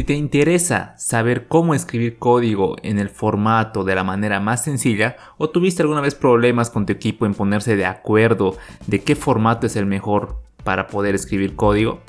Si te interesa saber cómo escribir código en el formato de la manera más sencilla o tuviste alguna vez problemas con tu equipo en ponerse de acuerdo de qué formato es el mejor para poder escribir código,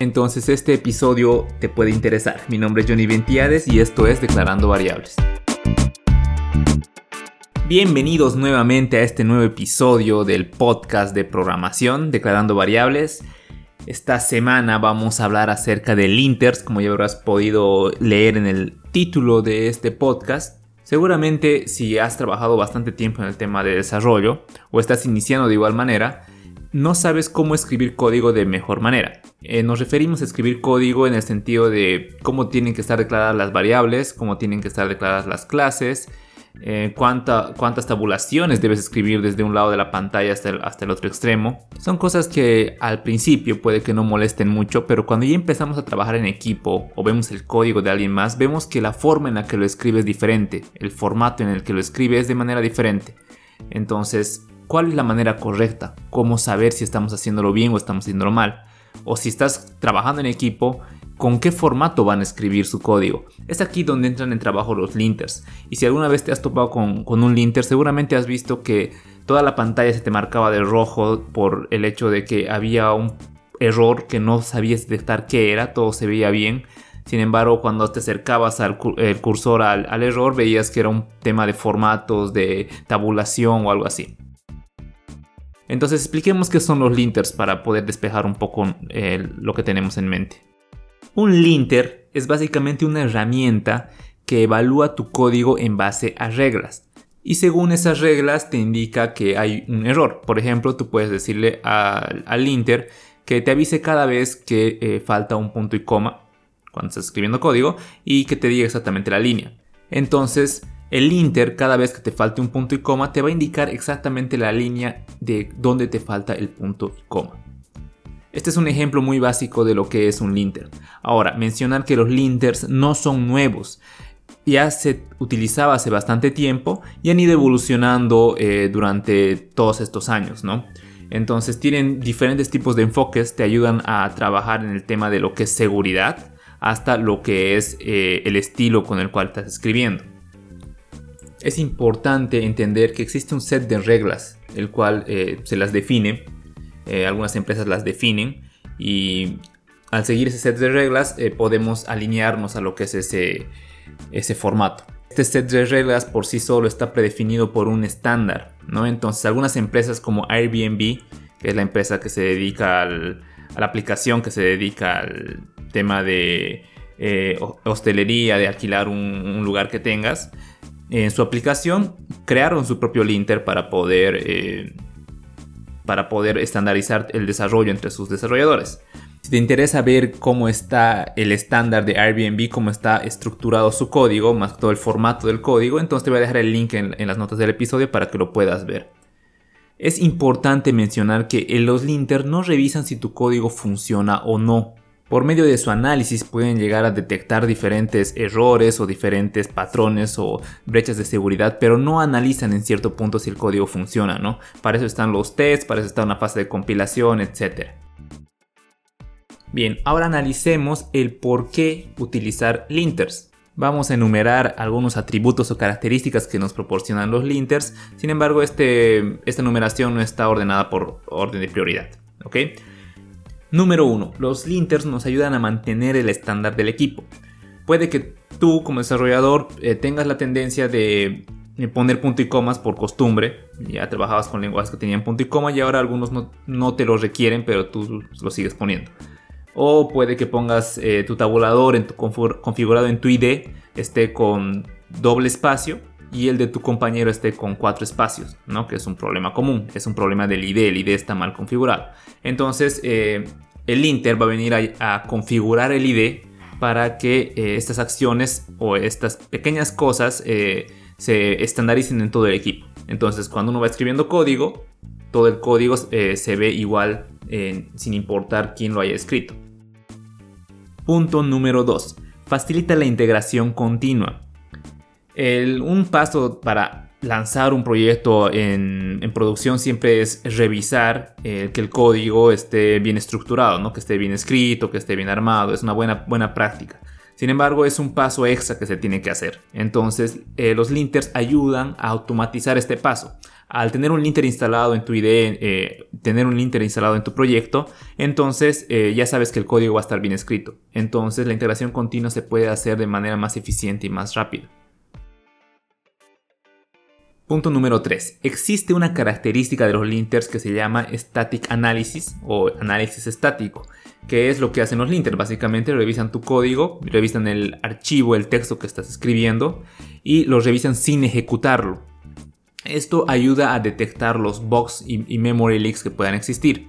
entonces este episodio te puede interesar. Mi nombre es Johnny Ventiades y esto es Declarando Variables. Bienvenidos nuevamente a este nuevo episodio del podcast de programación Declarando Variables. Esta semana vamos a hablar acerca del linters, como ya habrás podido leer en el título de este podcast. Seguramente si has trabajado bastante tiempo en el tema de desarrollo o estás iniciando de igual manera, no sabes cómo escribir código de mejor manera. Eh, nos referimos a escribir código en el sentido de cómo tienen que estar declaradas las variables, cómo tienen que estar declaradas las clases, eh, cuántas tabulaciones debes escribir desde un lado de la pantalla hasta el, hasta el otro extremo. Son cosas que al principio puede que no molesten mucho, pero cuando ya empezamos a trabajar en equipo o vemos el código de alguien más, vemos que la forma en la que lo escribe es diferente, el formato en el que lo escribe es de manera diferente. Entonces, ¿cuál es la manera correcta? ¿Cómo saber si estamos haciéndolo bien o estamos haciéndolo mal? O si estás trabajando en equipo, con qué formato van a escribir su código. Es aquí donde entran en trabajo los linters. Y si alguna vez te has topado con, un linter, seguramente has visto que toda la pantalla se te marcaba de rojo por el hecho de que había un error que no sabías detectar qué era, todo se veía bien. Sin embargo, cuando te acercabas al cursor al, al, error, veías que era un tema de formatos, de tabulación o algo así. Entonces expliquemos qué son los linters para poder despejar un poco eh, lo que tenemos en mente. Un linter es básicamente una herramienta que evalúa tu código en base a reglas. Y según esas reglas te indica que hay un error. Por ejemplo, tú puedes decirle al, linter que te avise cada vez que eh, falta un punto y coma cuando estás escribiendo código y que te diga exactamente la línea. Entonces, el linter cada vez que te falte un punto y coma te va a indicar exactamente la línea de dónde te falta el punto y coma. Este es un ejemplo muy básico de lo que es un linter. Ahora, mencionar que los linters no son nuevos. Ya se utilizaba hace bastante tiempo y han ido evolucionando eh, durante todos estos años, ¿no? Entonces tienen diferentes tipos de enfoques, te ayudan a trabajar en el tema de lo que es seguridad hasta lo que es eh, el estilo con el cual estás escribiendo. Es importante entender que existe un set de reglas, el cual eh, se las define eh, algunas empresas las definen y al seguir ese set de reglas eh, podemos alinearnos a lo que es ese, ese formato. Este set de reglas por sí solo está predefinido por un estándar, ¿no? Entonces algunas empresas como Airbnb, que es la empresa que se dedica a la aplicación que se dedica al tema de eh, hostelería, de alquilar un, lugar que tengas, en su aplicación crearon su propio linter para poder para poder estandarizar el desarrollo entre sus desarrolladores. Si te interesa ver cómo está el estándar de Airbnb, cómo está estructurado su código, más todo el formato del código, entonces te voy a dejar el link en, las notas del episodio para que lo puedas ver. Es importante mencionar que los linters no revisan si tu código funciona o no. Por medio de su análisis pueden llegar a detectar diferentes errores o diferentes patrones o brechas de seguridad, pero no analizan en cierto punto si el código funciona, ¿no? Para eso están los tests, para eso está una fase de compilación, etc. Bien, ahora analicemos el por qué utilizar linters. Vamos a enumerar algunos atributos o características que nos proporcionan los linters, sin embargo este, esta numeración no está ordenada por orden de prioridad. ¿ok? Número 1. Los linters nos ayudan a mantener el estándar del equipo. Puede que tú como desarrollador eh, tengas la tendencia de poner punto y comas por costumbre. Ya trabajabas con lenguajes que tenían punto y coma y ahora algunos no, te los requieren, pero tú lo sigues poniendo. O puede que pongas eh, tu tabulador en tu configurado en tu ID esté con doble espacio y el de tu compañero esté con cuatro espacios, ¿no? Que es un problema común, es un problema del ID, el ID está mal configurado. Entonces, eh, el linter va a venir a, configurar el ID para que eh, estas acciones o estas pequeñas cosas eh, se estandaricen en todo el equipo. Entonces, cuando uno va escribiendo código, todo el código se ve igual sin importar quién lo haya escrito. Punto número 2. Facilita la integración continua un paso para lanzar un proyecto en, producción siempre es revisar eh, que el código esté bien estructurado, ¿no? que esté bien escrito, que esté bien armado. Es una buena, buena práctica. Sin embargo, es un paso extra que se tiene que hacer. Entonces, eh, los linters ayudan a automatizar este paso. Al tener un linter instalado en tu IDE, eh, tener un linter instalado en tu proyecto, entonces ya sabes que el código va a estar bien escrito. Entonces, la integración continua se puede hacer de manera más eficiente y más rápida. Punto número 3. Existe una característica de los linters que se llama static analysis o análisis estático, que es lo que hacen los linters. Básicamente revisan tu código, revisan el archivo, el texto que estás escribiendo y lo revisan sin ejecutarlo. Esto ayuda a detectar los bugs y, memory leaks que puedan existir.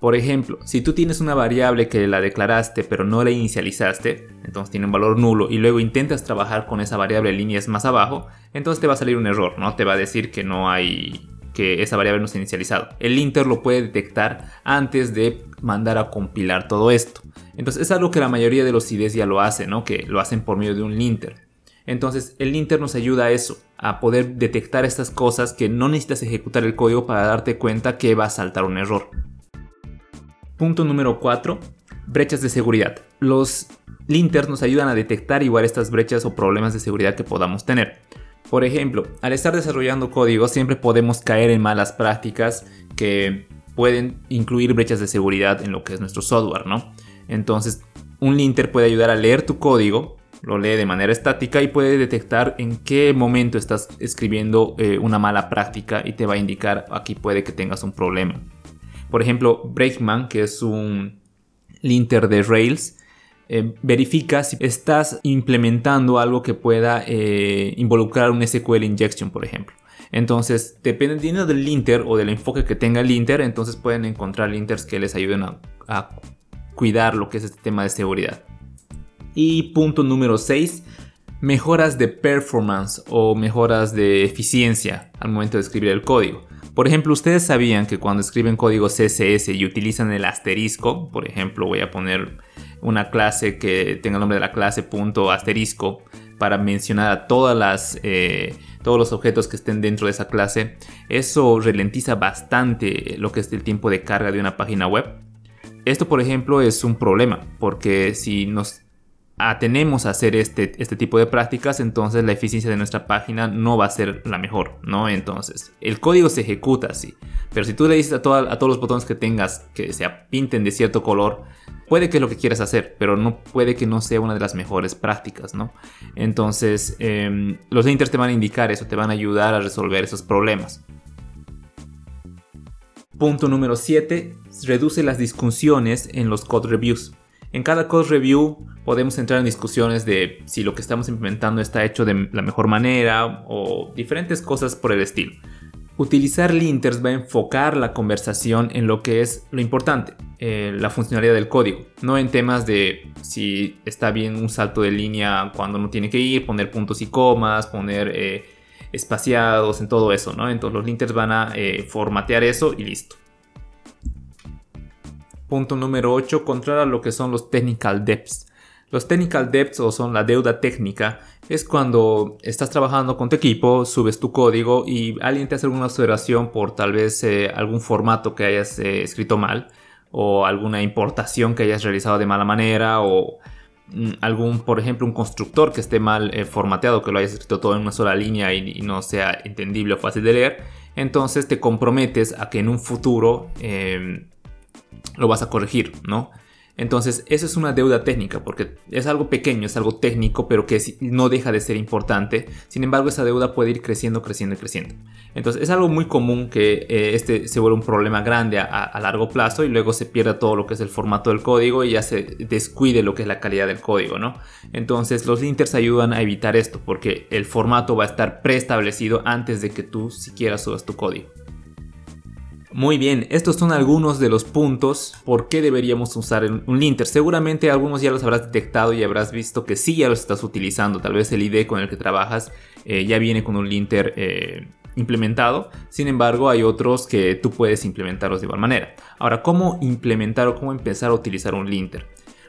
Por ejemplo, si tú tienes una variable que la declaraste pero no la inicializaste, entonces tiene un valor nulo y luego intentas trabajar con esa variable líneas más abajo, entonces te va a salir un error, ¿no? Te va a decir que no hay que esa variable no se ha inicializado. El linter lo puede detectar antes de mandar a compilar todo esto. Entonces es algo que la mayoría de los IDEs ya lo hacen, ¿no? Que lo hacen por medio de un linter. Entonces el linter nos ayuda a eso, a poder detectar estas cosas que no necesitas ejecutar el código para darte cuenta que va a saltar un error. Punto número 4. Brechas de seguridad. Los linters nos ayudan a detectar igual estas brechas o problemas de seguridad que podamos tener. Por ejemplo, al estar desarrollando código siempre podemos caer en malas prácticas que pueden incluir brechas de seguridad en lo que es nuestro software, ¿no? Entonces, un linter puede ayudar a leer tu código, lo lee de manera estática y puede detectar en qué momento estás escribiendo eh, una mala práctica y te va a indicar aquí puede que tengas un problema. Por ejemplo, Breakman, que es un linter de Rails, eh, verifica si estás implementando algo que pueda eh, involucrar un SQL injection, por ejemplo. Entonces, dependiendo del linter o del enfoque que tenga el linter, entonces pueden encontrar linters que les ayuden a, a cuidar lo que es este tema de seguridad. Y punto número 6, mejoras de performance o mejoras de eficiencia al momento de escribir el código. Por ejemplo, ustedes sabían que cuando escriben código CSS y utilizan el asterisco, por ejemplo, voy a poner una clase que tenga el nombre de la clase punto asterisco para mencionar a todas las, eh, todos los objetos que estén dentro de esa clase, eso ralentiza bastante lo que es el tiempo de carga de una página web. Esto, por ejemplo, es un problema, porque si nos atenemos a hacer este, este tipo de prácticas, entonces la eficiencia de nuestra página no va a ser la mejor, ¿no? Entonces, el código se ejecuta así, pero si tú le dices a, todos los botones que tengas que se pinten de cierto color, puede que es lo que quieras hacer, pero no puede que no sea una de las mejores prácticas, ¿no? Entonces, em, los linters te van a indicar eso, te van a ayudar a resolver esos problemas. Punto número 7. Reduce las discusiones en los code reviews. En cada code review podemos entrar en discusiones de si lo que estamos implementando está hecho de la mejor manera o diferentes cosas por el estilo. Utilizar linters va a enfocar la conversación en lo que es lo importante, eh, la funcionalidad del código, no en temas de si está bien un salto de línea cuando no tiene que ir, poner puntos y comas, poner eh, espaciados, en todo eso, ¿no? Entonces los linters van a eh, formatear eso y listo. Punto número 8. Controla lo que son los technical debts. Los technical debts o son la deuda técnica es cuando estás trabajando con tu equipo, subes tu código y alguien te hace alguna observación por tal vez eh, algún formato que hayas eh, escrito mal o alguna importación que hayas realizado de mala manera o mm, algún, por ejemplo, un constructor que esté mal eh, formateado, que lo hayas escrito todo en una sola línea y, no sea entendible o fácil de leer. Entonces te comprometes a que en un futuro em, lo vas a corregir, ¿no? Entonces, eso es una deuda técnica, porque es algo pequeño, es algo técnico, pero que no deja de ser importante. Sin embargo, esa deuda puede ir creciendo, creciendo y creciendo. Entonces, es algo muy común que eh, este se vuelva un problema grande a, largo plazo y luego se pierda todo lo que es el formato del código y ya se descuide lo que es la calidad del código, ¿no? Entonces, los linters ayudan a evitar esto, porque el formato va a estar preestablecido antes de que tú siquiera subas tu código. Muy bien, estos son algunos de los puntos por qué deberíamos usar un linter. Seguramente algunos ya los habrás detectado y habrás visto que sí ya los estás utilizando. Tal vez el ID con el que trabajas eh, ya viene con un linter eh, implementado. Sin embargo, hay otros que tú puedes implementarlos de igual manera. Ahora, ¿cómo implementar o cómo empezar a utilizar un linter?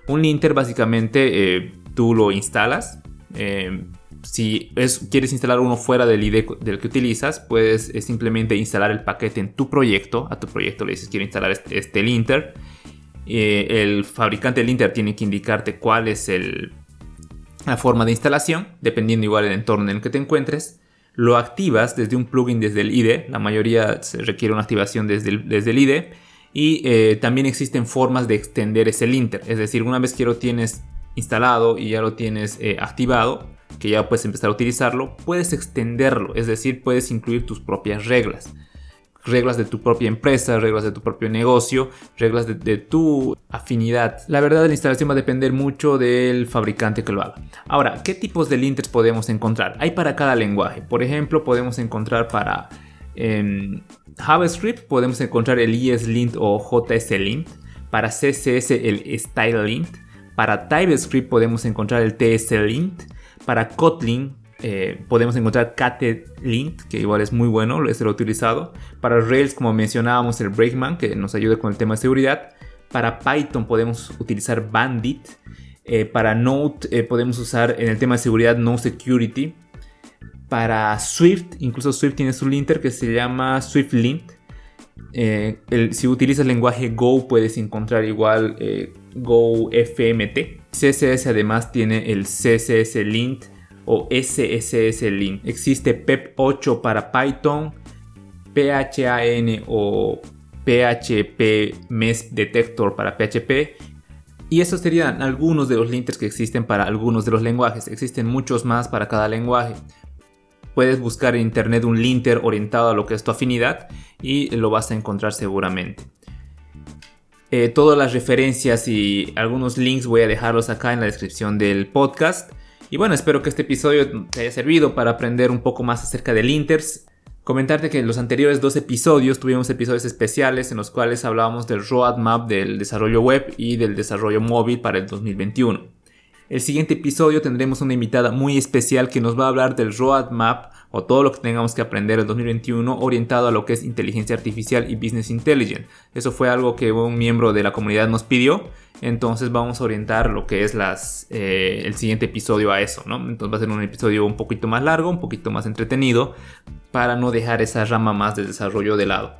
Un linter básicamente eh, tú lo instalas si quieres instalar uno fuera del ID del que utilizas, puedes eh, simplemente instalar el paquete en tu proyecto. A tu proyecto le dices quiero instalar este, este linter. Eh, el fabricante del linter tiene que indicarte cuál es el la forma de instalación, dependiendo igual del entorno en el que te encuentres. Lo activas desde un plugin desde el IDE, la mayoría se requiere una activación desde el, desde el IDE. Y eh, también existen formas de extender ese linter, es decir, una vez que lo tienes instalado y ya lo tienes activado, que ya puedes empezar a utilizarlo, puedes extenderlo, es decir, puedes incluir tus propias reglas reglas de tu propia empresa, reglas de tu propio negocio, reglas de, tu afinidad. La verdad, la instalación va a depender mucho del fabricante que lo haga. Ahora, ¿qué tipos de linters podemos encontrar? Hay para cada lenguaje. Por ejemplo, podemos encontrar para em, JavaScript, podemos encontrar el ESLint o JSLint. Para CSS, el StyleLint. Para TypeScript podemos encontrar el TSLint. Para Kotlin eh, podemos encontrar Lint, que igual es muy bueno, es lo utilizado. Para Rails, como mencionábamos, el Breakman, que nos ayuda con el tema de seguridad. Para Python podemos utilizar Bandit. Eh, para Node eh, podemos usar en el tema de seguridad No Security. Para Swift, incluso Swift tiene su linter que se llama SwiftLint. Si utilizas el lenguaje Go puedes encontrar igual Go FMT. CSS además tiene el CSS Lint o SSS Link. Existe PEP 8 para Python, PHAN o PHP Mesh Detector para PHP. Y estos serían algunos de los linters que existen para algunos de los lenguajes. Existen muchos más para cada lenguaje. Puedes buscar en internet un linter orientado a lo que es tu afinidad y lo vas a encontrar seguramente. Eh, todas las referencias y algunos links voy a dejarlos acá en la descripción del podcast. Y bueno, espero que este episodio te haya servido para aprender un poco más acerca del Inters. Comentarte que en los anteriores dos episodios tuvimos episodios especiales en los cuales hablábamos del roadmap del desarrollo web y del desarrollo móvil para el 2021. El siguiente episodio tendremos una invitada muy especial que nos va a hablar del roadmap o todo lo que tengamos que aprender en 2021 orientado a lo que es inteligencia artificial y business intelligence. Eso fue algo que un miembro de la comunidad nos pidió, entonces vamos a orientar lo que es eh, el siguiente episodio a eso, ¿no? Entonces va a ser un episodio un poquito más largo, un poquito más entretenido, para no dejar esa rama más de desarrollo de lado.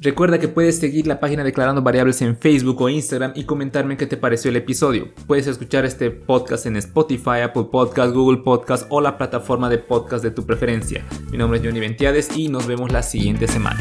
Recuerda que puedes seguir la página Declarando Variables en Facebook o Instagram y comentarme qué te pareció el episodio. Puedes escuchar este podcast en Spotify, Apple Podcast, Google Podcast o la plataforma de podcast de tu preferencia. Mi nombre es Johnny Ventiades y nos vemos la siguiente semana.